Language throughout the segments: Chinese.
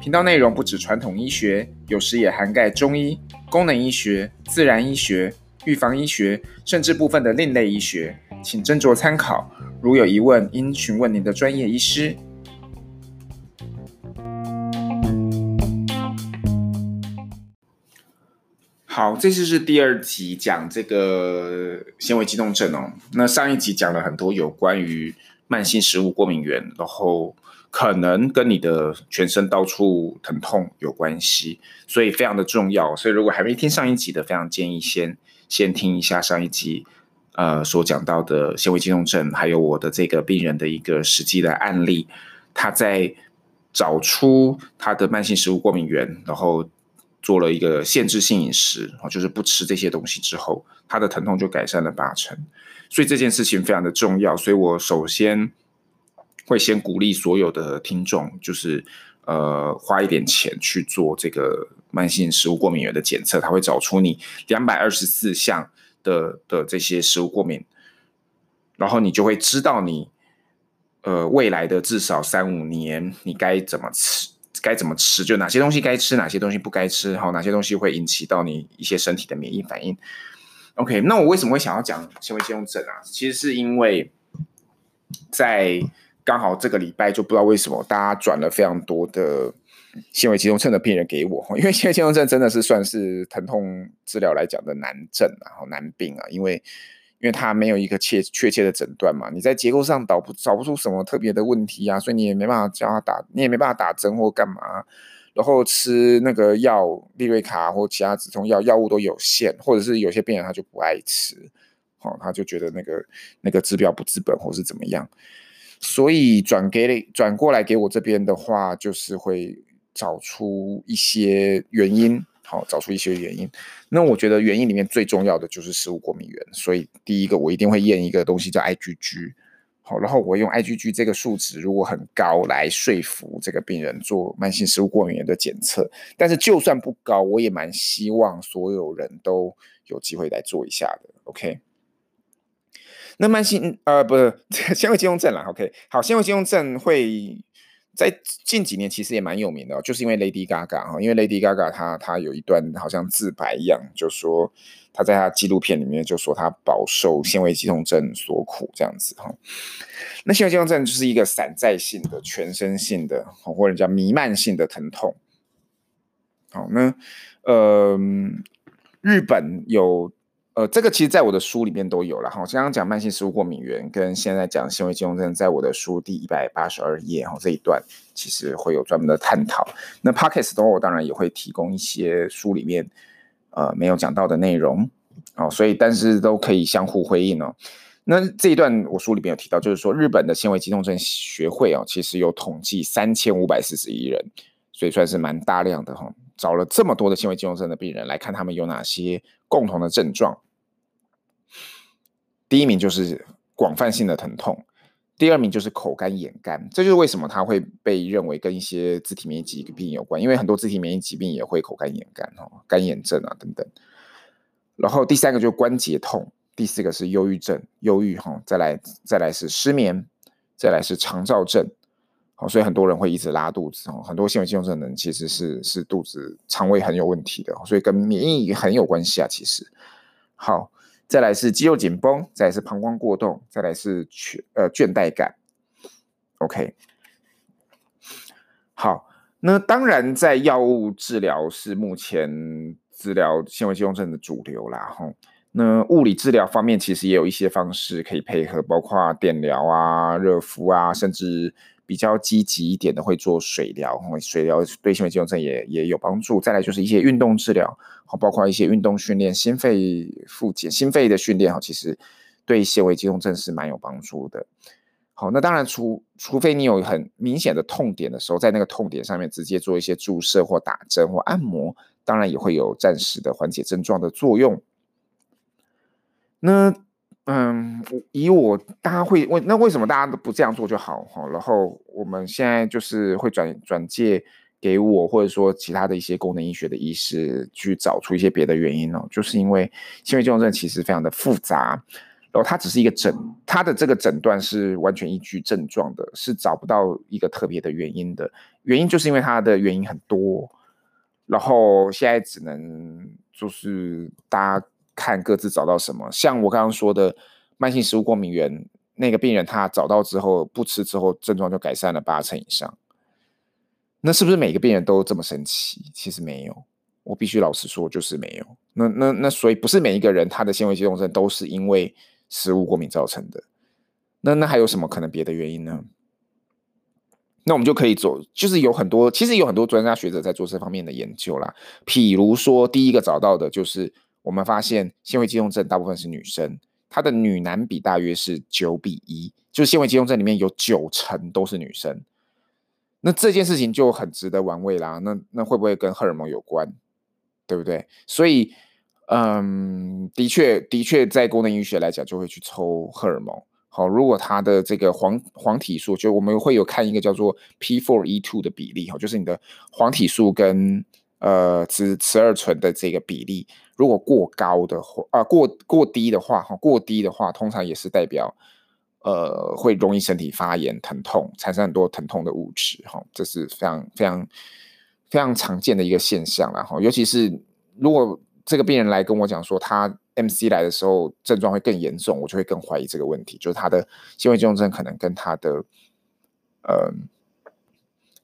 频道内容不止传统医学，有时也涵盖中医、功能医学、自然医学。预防医学，甚至部分的另类医学，请斟酌参考。如有疑问，应询问您的专业医师。好，这次是第二集讲这个纤维肌痛症哦。那上一集讲了很多有关于慢性食物过敏原，然后可能跟你的全身到处疼痛有关系，所以非常的重要。所以如果还没听上一集的，非常建议先。先听一下上一集，呃，所讲到的纤维肌痛症，还有我的这个病人的一个实际的案例，他在找出他的慢性食物过敏源，然后做了一个限制性饮食，就是不吃这些东西之后，他的疼痛就改善了八成。所以这件事情非常的重要，所以我首先会先鼓励所有的听众，就是呃，花一点钱去做这个。慢性食物过敏源的检测，它会找出你两百二十四项的的这些食物过敏，然后你就会知道你呃未来的至少三五年你该怎么吃，该怎么吃，就哪些东西该吃，哪些东西不该吃，好，哪些东西会引起到你一些身体的免疫反应。OK，那我为什么会想要讲纤维肌痛症啊？其实是因为在刚好这个礼拜，就不知道为什么大家转了非常多的。纤维肌痛症的病人给我，因为纤维肌痛症真的是算是疼痛治疗来讲的难症啊，然后难病啊，因为因为它没有一个确确切的诊断嘛，你在结构上找不找不出什么特别的问题啊，所以你也没办法叫他打，你也没办法打针或干嘛，然后吃那个药，利瑞卡或其他止痛药，药物都有限，或者是有些病人他就不爱吃，哦，他就觉得那个那个治标不治本或是怎么样，所以转给转过来给我这边的话，就是会。找出一些原因，好，找出一些原因。那我觉得原因里面最重要的就是食物过敏原，所以第一个我一定会验一个东西叫 IgG，好，然后我用 IgG 这个数值如果很高来说服这个病人做慢性食物过敏原的检测。但是就算不高，我也蛮希望所有人都有机会来做一下的。OK，那慢性呃不是纤维肌痛症啦，OK，好，纤维肌痛症会。在近几年其实也蛮有名的，就是因为 Lady Gaga 哈，因为 Lady Gaga 她她有一段好像自白一样，就说她在她纪录片里面就说她饱受纤维肌痛症所苦这样子哈。那纤维肌痛症就是一个散在性的、全身性的，或者叫弥漫性的疼痛。好，那呃，日本有。呃，这个其实在我的书里面都有了哈。刚刚讲慢性食物过敏原，跟现在讲纤维肌痛症，在我的书第一百八十二页哈，这一段其实会有专门的探讨。那 Podcast 的话，我当然也会提供一些书里面呃没有讲到的内容哦，所以但是都可以相互辉映哦。那这一段我书里面有提到，就是说日本的纤维肌痛症学会哦，其实有统计三千五百四十一人，所以算是蛮大量的哈。找了这么多的纤维肌痛症的病人来看，他们有哪些共同的症状？第一名就是广泛性的疼痛，第二名就是口干眼干，这就是为什么它会被认为跟一些自体免疫疾病有关，因为很多自体免疫疾病也会口干眼干哦，干眼症啊等等。然后第三个就是关节痛，第四个是忧郁症，忧郁哈，再来再来是失眠，再来是肠躁症。所以很多人会一直拉肚子哦，很多纤维肌痛症的人其实是是肚子肠胃很有问题的，所以跟免疫很有关系啊。其实，好，再来是肌肉紧绷，再来是膀胱过动，再来是倦呃倦怠感。OK，好，那当然在药物治疗是目前治疗纤维肌痛症的主流啦。哈，那物理治疗方面其实也有一些方式可以配合，包括电疗啊、热敷啊，甚至。比较积极一点的会做水疗，水疗对纤维肌痛症也也有帮助。再来就是一些运动治疗，好，包括一些运动训练、心肺复健、心肺的训练，哈，其实对纤维肌痛症是蛮有帮助的。好，那当然除除非你有很明显的痛点的时候，在那个痛点上面直接做一些注射或打针或按摩，当然也会有暂时的缓解症状的作用。那嗯，以我大家会问，那为什么大家都不这样做就好哈？然后我们现在就是会转转介给我，或者说其他的一些功能医学的医师去找出一些别的原因哦，就是因为纤维肌痛症其实非常的复杂，然后它只是一个诊，它的这个诊断是完全依据症状的，是找不到一个特别的原因的。原因就是因为它的原因很多，然后现在只能就是大家。看各自找到什么，像我刚刚说的慢性食物过敏原那个病人，他找到之后不吃之后症状就改善了八成以上。那是不是每个病人都这么神奇？其实没有，我必须老实说，就是没有。那那那所以不是每一个人他的纤维肌痛症都是因为食物过敏造成的。那那还有什么可能别的原因呢？那我们就可以做，就是有很多其实有很多专家学者在做这方面的研究啦。譬如说，第一个找到的就是。我们发现纤维肌痛症大部分是女生，她的女男比大约是九比一，就是纤维肌痛症里面有九成都是女生。那这件事情就很值得玩味啦。那那会不会跟荷尔蒙有关？对不对？所以，嗯，的确，的确，在功能医学来讲，就会去抽荷尔蒙。好，如果他的这个黄黄体素，就我们会有看一个叫做 P4E2 的比例，哈，就是你的黄体素跟呃雌雌二醇的这个比例。如果过高的话，啊过过低的话，哈过低的话，通常也是代表，呃会容易身体发炎、疼痛，产生很多疼痛的物质，哈，这是非常非常非常常见的一个现象了，哈。尤其是如果这个病人来跟我讲说他 MC 来的时候症状会更严重，我就会更怀疑这个问题，就是他的纤维肌痛症可能跟他的，呃，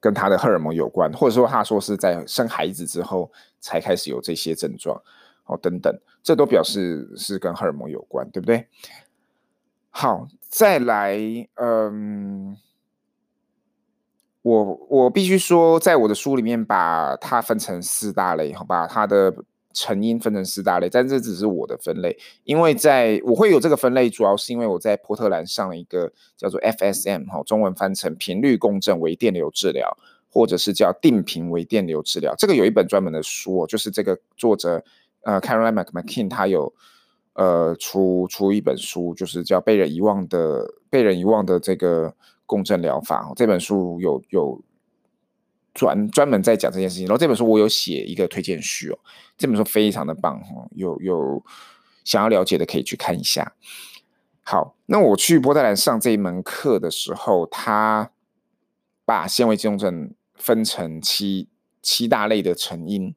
跟他的荷尔蒙有关，或者说他说是在生孩子之后才开始有这些症状。哦，等等，这都表示是跟荷尔蒙有关，对不对？好，再来，嗯，我我必须说，在我的书里面把它分成四大类，好，吧它的成因分成四大类，但这只是我的分类，因为在我会有这个分类，主要是因为我在波特兰上了一个叫做 FSM，哈，中文翻成频率共振微电流治疗，或者是叫定频微电流治疗，这个有一本专门的书，就是这个作者。呃，Caroline McMcKean 他有呃出出一本书，就是叫《被人遗忘的被人遗忘的这个共振疗法》。这本书有有专专门在讲这件事情。然后这本书我有写一个推荐序哦，这本书非常的棒哦，有有想要了解的可以去看一下。好，那我去波特兰上这一门课的时候，他把纤维肌痛症分成七七大类的成因。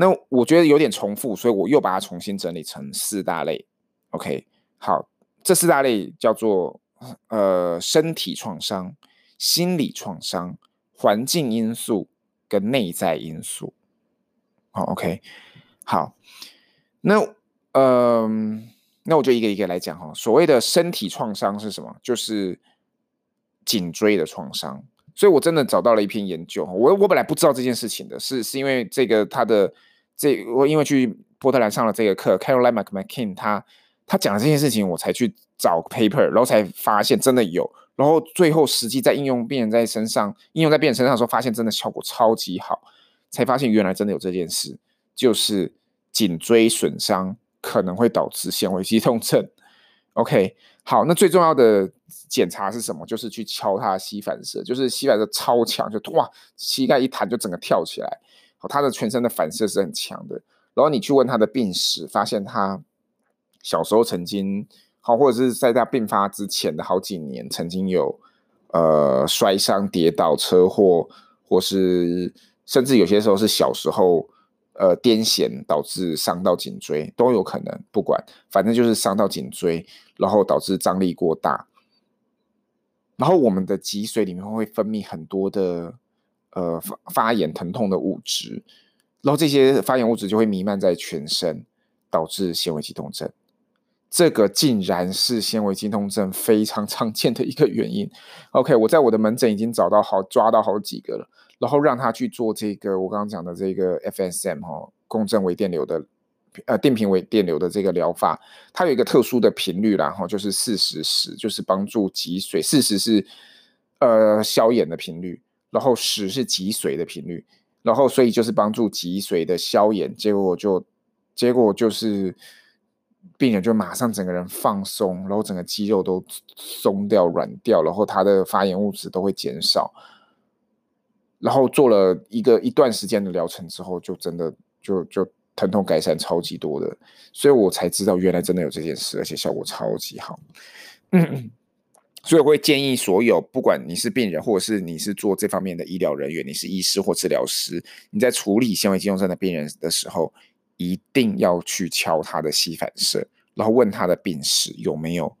那我觉得有点重复，所以我又把它重新整理成四大类。OK，好，这四大类叫做呃身体创伤、心理创伤、环境因素跟内在因素。好，OK，好，那嗯、那我就一个一个来讲哈。所谓的身体创伤是什么？就是颈椎的创伤。所以我真的找到了一篇研究，我我本来不知道这件事情的，是是因为这个他的。这我因为去波特兰上了这个课，Caroline McMcKean 他他讲的这件事情，我才去找 paper，然后才发现真的有，然后最后实际在应用病人在身上，应用在病人身上的时候，发现真的效果超级好，才发现原来真的有这件事，就是颈椎损伤可能会导致纤维肌痛症。OK，好，那最重要的检查是什么？就是去敲他的膝反射，就是膝反射超强，就哇，膝盖一弹就整个跳起来。他的全身的反射是很强的，然后你去问他的病史，发现他小时候曾经好，或者是在他病发之前的好几年，曾经有呃摔伤、跌倒、车祸，或是甚至有些时候是小时候呃癫痫导致伤到颈椎都有可能，不管反正就是伤到颈椎，然后导致张力过大，然后我们的脊髓里面会分泌很多的。呃，发发炎疼痛的物质，然后这些发炎物质就会弥漫在全身，导致纤维肌痛症。这个竟然是纤维肌痛症非常常见的一个原因。OK，我在我的门诊已经找到好抓到好几个了，然后让他去做这个我刚刚讲的这个 FSM 哈，共振微电流的呃定频微电流的这个疗法，它有一个特殊的频率啦，然后就是四十十，就是帮助脊髓，四十是呃消炎的频率。然后十是脊髓的频率，然后所以就是帮助脊髓的消炎，结果就结果就是病人就马上整个人放松，然后整个肌肉都松掉、软掉，然后他的发炎物质都会减少。然后做了一个一段时间的疗程之后，就真的就就疼痛改善超级多的，所以我才知道原来真的有这件事，而且效果超级好。嗯，所以我会建议所有，不管你是病人，或者是你是做这方面的医疗人员，你是医师或治疗师，你在处理纤维肌痛症的病人的时候，一定要去敲他的膝反射，然后问他的病史有没有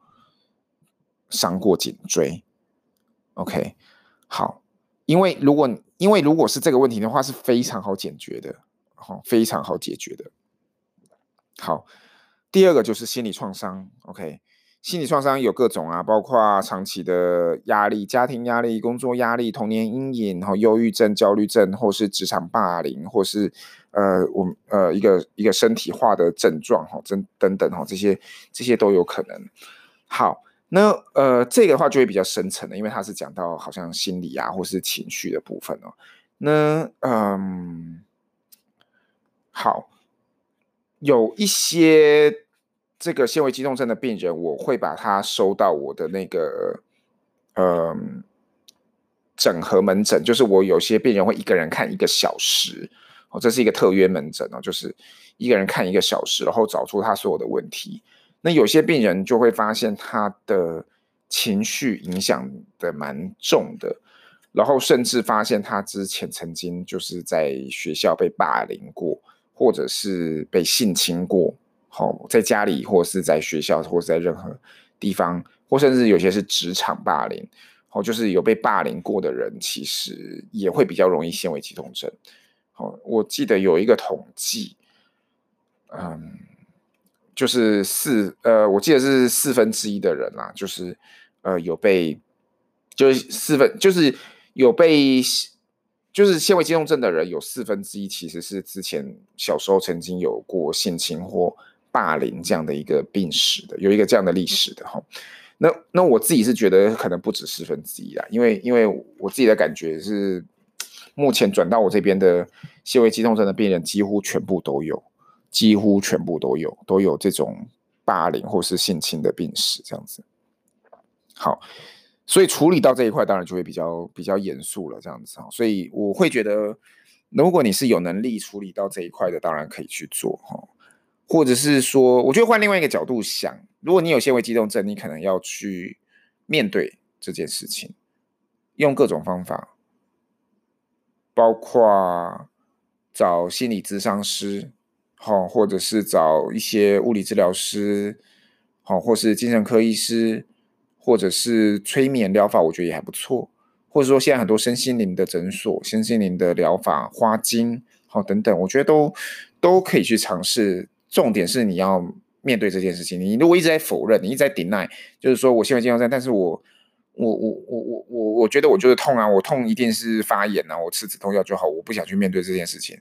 伤过颈椎。OK，好。因为如果因为如果是这个问题的话，是非常好解决的，好，非常好解决的。好，第二个就是心理创伤，OK，心理创伤有各种啊，包括长期的压力、家庭压力、工作压力、童年阴影，然后忧郁症、焦虑症，或是职场霸凌，或是呃，我们呃一个一个身体化的症状，哈，等等等哈，这些这些都有可能。好。那呃，这个的话就会比较深层的，因为它是讲到好像心理啊，或是情绪的部分哦。那嗯，好，有一些这个纤维肌痛症的病人，我会把他收到我的那个嗯整合门诊，就是我有些病人会一个人看一个小时哦，这是一个特约门诊哦，就是一个人看一个小时，然后找出他所有的问题。那有些病人就会发现他的情绪影响的蛮重的，然后甚至发现他之前曾经就是在学校被霸凌过，或者是被性侵过，好，在家里或是在学校或是在任何地方，或甚至有些是职场霸凌，好，就是有被霸凌过的人，其实也会比较容易纤维肌痛症。好，我记得有一个统计，嗯。就是四呃，我记得是四分之一的人啦，就是呃有被，就是四分，就是有被，就是纤维肌痛症的人有四分之一其实是之前小时候曾经有过性侵或霸凌这样的一个病史的，有一个这样的历史的哈。那那我自己是觉得可能不止四分之一啦，因为因为我自己的感觉是，目前转到我这边的纤维肌痛症的病人几乎全部都有。几乎全部都有，都有这种霸凌或是性侵的病史，这样子。好，所以处理到这一块，当然就会比较比较严肃了，这样子。所以我会觉得，如果你是有能力处理到这一块的，当然可以去做哈。或者是说，我觉得换另外一个角度想，如果你有纤维肌痛症，你可能要去面对这件事情，用各种方法，包括找心理咨商师。好，或者是找一些物理治疗师，好，或是精神科医师，或者是催眠疗法，我觉得也还不错。或者说，现在很多身心灵的诊所、身心灵的疗法、花精，好等等，我觉得都都可以去尝试。重点是你要面对这件事情。你如果一直在否认，你一直在 deny，就是说我现在健康在，但是我我我我我我我觉得我就是痛啊，我痛一定是发炎啊，我吃止痛药就好，我不想去面对这件事情。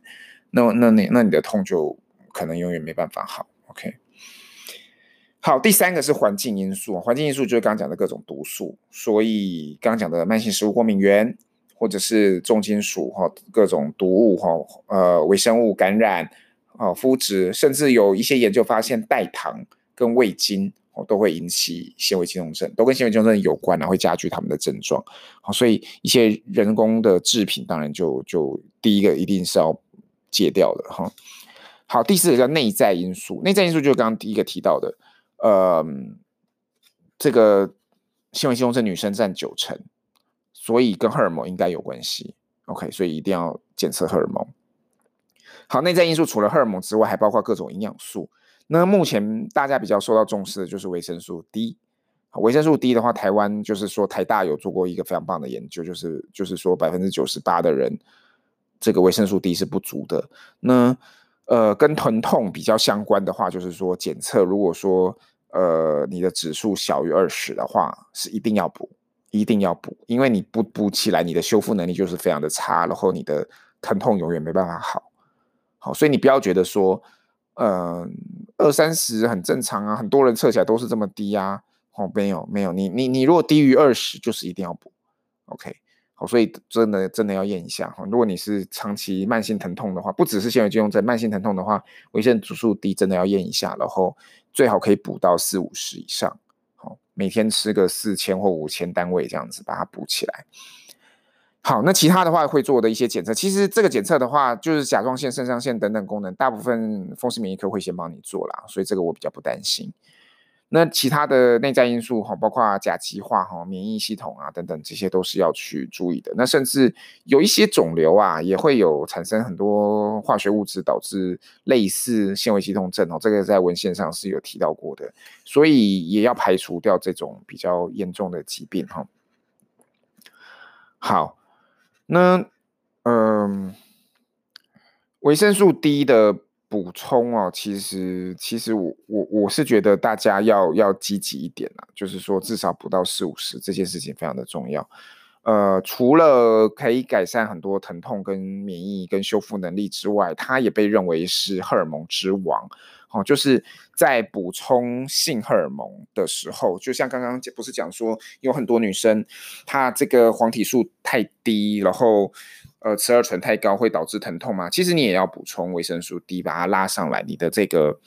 那那你那你的痛就。可能永远没办法好，OK。好，第三个是环境因素，环境因素就是刚刚讲的各种毒素，所以刚刚讲的慢性食物过敏原，或者是重金属哈，各种毒物哈，呃，微生物感染啊，肤质，甚至有一些研究发现代糖跟味精哦都会引起纤维肌痛症，都跟纤维肌痛症有关，然后会加剧他们的症状。好，所以一些人工的制品，当然就就第一个一定是要戒掉的哈。好，第四个叫内在因素。内在因素就是刚刚第一个提到的，呃，这个纤维肌痛症女生占九成，所以跟荷尔蒙应该有关系。OK，所以一定要检测荷尔蒙。好，内在因素除了荷尔蒙之外，还包括各种营养素。那目前大家比较受到重视的就是维生素 D。维生素 D 的话，台湾就是说台大有做过一个非常棒的研究，就是就是说百分之九十八的人这个维生素 D 是不足的。那呃，跟疼痛比较相关的话，就是说检测，如果说呃你的指数小于二十的话，是一定要补，一定要补，因为你不补起来，你的修复能力就是非常的差，然后你的疼痛永远没办法好。好，所以你不要觉得说，呃，二三十很正常啊，很多人测起来都是这么低啊。哦，没有没有，你你你如果低于二十，就是一定要补。OK，好，所以真的真的要验一下哈。如果你是长期慢性疼痛的话，不只是纤维肌痛症，慢性疼痛的话，维生素 D 真的要验一下，然后最好可以补到四五十以上，好，每天吃个四千或五千单位这样子把它补起来。好，那其他的话会做的一些检测，其实这个检测的话，就是甲状腺、肾上腺等等功能，大部分风湿免疫科会先帮你做啦，所以这个我比较不担心。那其他的内在因素哈，包括甲基化哈、免疫系统啊等等，这些都是要去注意的。那甚至有一些肿瘤啊，也会有产生很多化学物质，导致类似纤维肌痛症哦。这个在文献上是有提到过的，所以也要排除掉这种比较严重的疾病哈。好，那嗯，维生素 D 的。补充哦，其实其实我我我是觉得大家要要积极一点啦，就是说至少补到四五十这件事情非常的重要。呃，除了可以改善很多疼痛跟免疫跟修复能力之外，它也被认为是荷尔蒙之王。哦，就是在补充性荷尔蒙的时候，就像刚刚不是讲说有很多女生她这个黄体素太低，然后。呃，雌二醇太高会导致疼痛吗？其实你也要补充维生素 D，把它拉上来，你的这个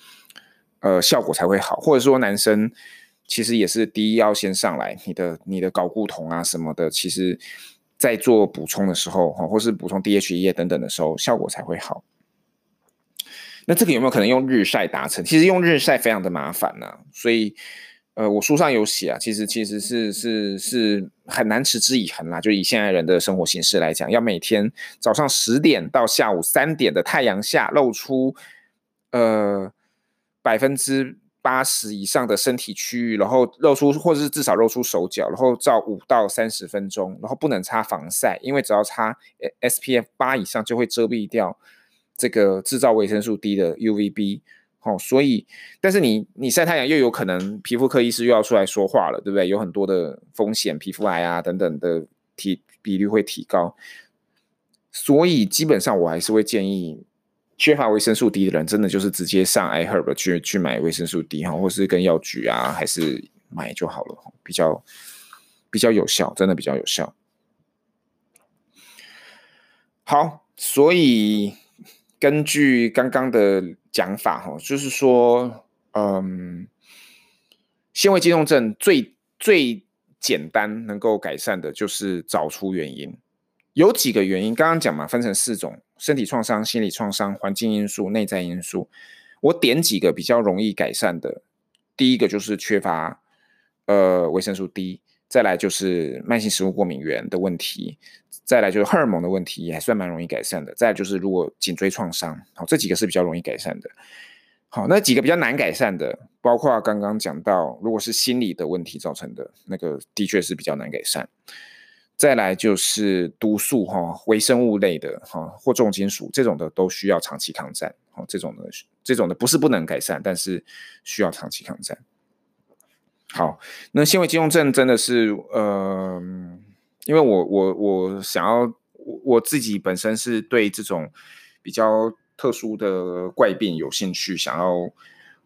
呃效果才会好。或者说男生其实也是 D 要先上来，你的你的睾固酮啊什么的，其实在做补充的时候，哈，或是补充 DHA 等等的时候，效果才会好。那这个有没有可能用日晒达成？其实用日晒非常的麻烦呢、所以。呃，我书上有写啊，其实其实是是是很难持之以恒啦。就以现在人的生活形式来讲，要每天早上十点到下午三点的太阳下露出呃百分之八十以上的身体区域，然后露出或者是至少露出手脚，然后照五到三十分钟，然后不能擦防晒，因为只要擦 SPF 八以上就会遮蔽掉这个制造维生素 D 的 UVB。哦，所以，但是你你晒太阳又有可能皮肤科医师又要出来说话了，对不对？有很多的风险，皮肤癌啊等等的提比率会提高，所以基本上我还是会建议缺乏维生素 D 的人，真的就是直接上 iHerb 去去买维生素 D 哈，或是跟药局啊，还是买就好了，比较比较有效，真的比较有效。好，所以根据刚刚的。讲法哈，就是说，嗯，纤维肌痛症最最简单能够改善的就是找出原因。有几个原因，刚刚讲嘛，分成四种：身体创伤、心理创伤、环境因素、内在因素。我点几个比较容易改善的，第一个就是缺乏呃维生素 D，再来就是慢性食物过敏原的问题。再来就是荷尔蒙的问题，也还算蛮容易改善的。再来就是如果颈椎创伤，好，这几个是比较容易改善的。好，那几个比较难改善的，包括刚刚讲到，如果是心理的问题造成的，那个的确是比较难改善。再来就是毒素哈，微生物类的哈，或重金属这种的都需要长期抗战。好，这种的这种的不是不能改善，但是需要长期抗战。好，那纤维肌痛症真的是呃。因为我我我想要我我自己本身是对这种比较特殊的怪病有兴趣，想要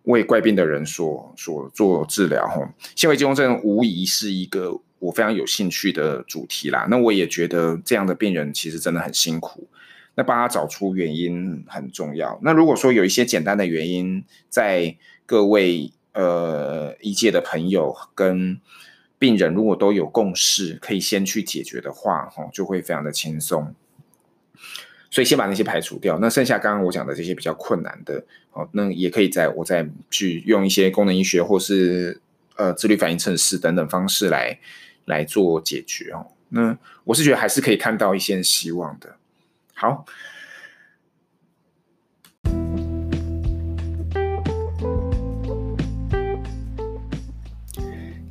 为怪病的人所所做治疗哈。纤维肌痛症无疑是一个我非常有兴趣的主题啦。那我也觉得这样的病人其实真的很辛苦，那帮他找出原因很重要。那如果说有一些简单的原因，在各位呃医界的朋友跟病人如果都有共识，可以先去解决的话，哈，就会非常的轻松。所以先把那些排除掉，那剩下刚刚我讲的这些比较困难的，哦，那也可以在我再去用一些功能医学或是呃自律反应测试等等方式来来做解决哦。那我是觉得还是可以看到一线希望的。好。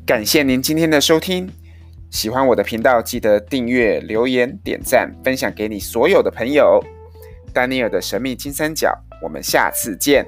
感谢您今天的收听，喜欢我的频道，记得订阅、留言、点赞、分享给你所有的朋友。丹尼尔的神秘金三角，我们下次见。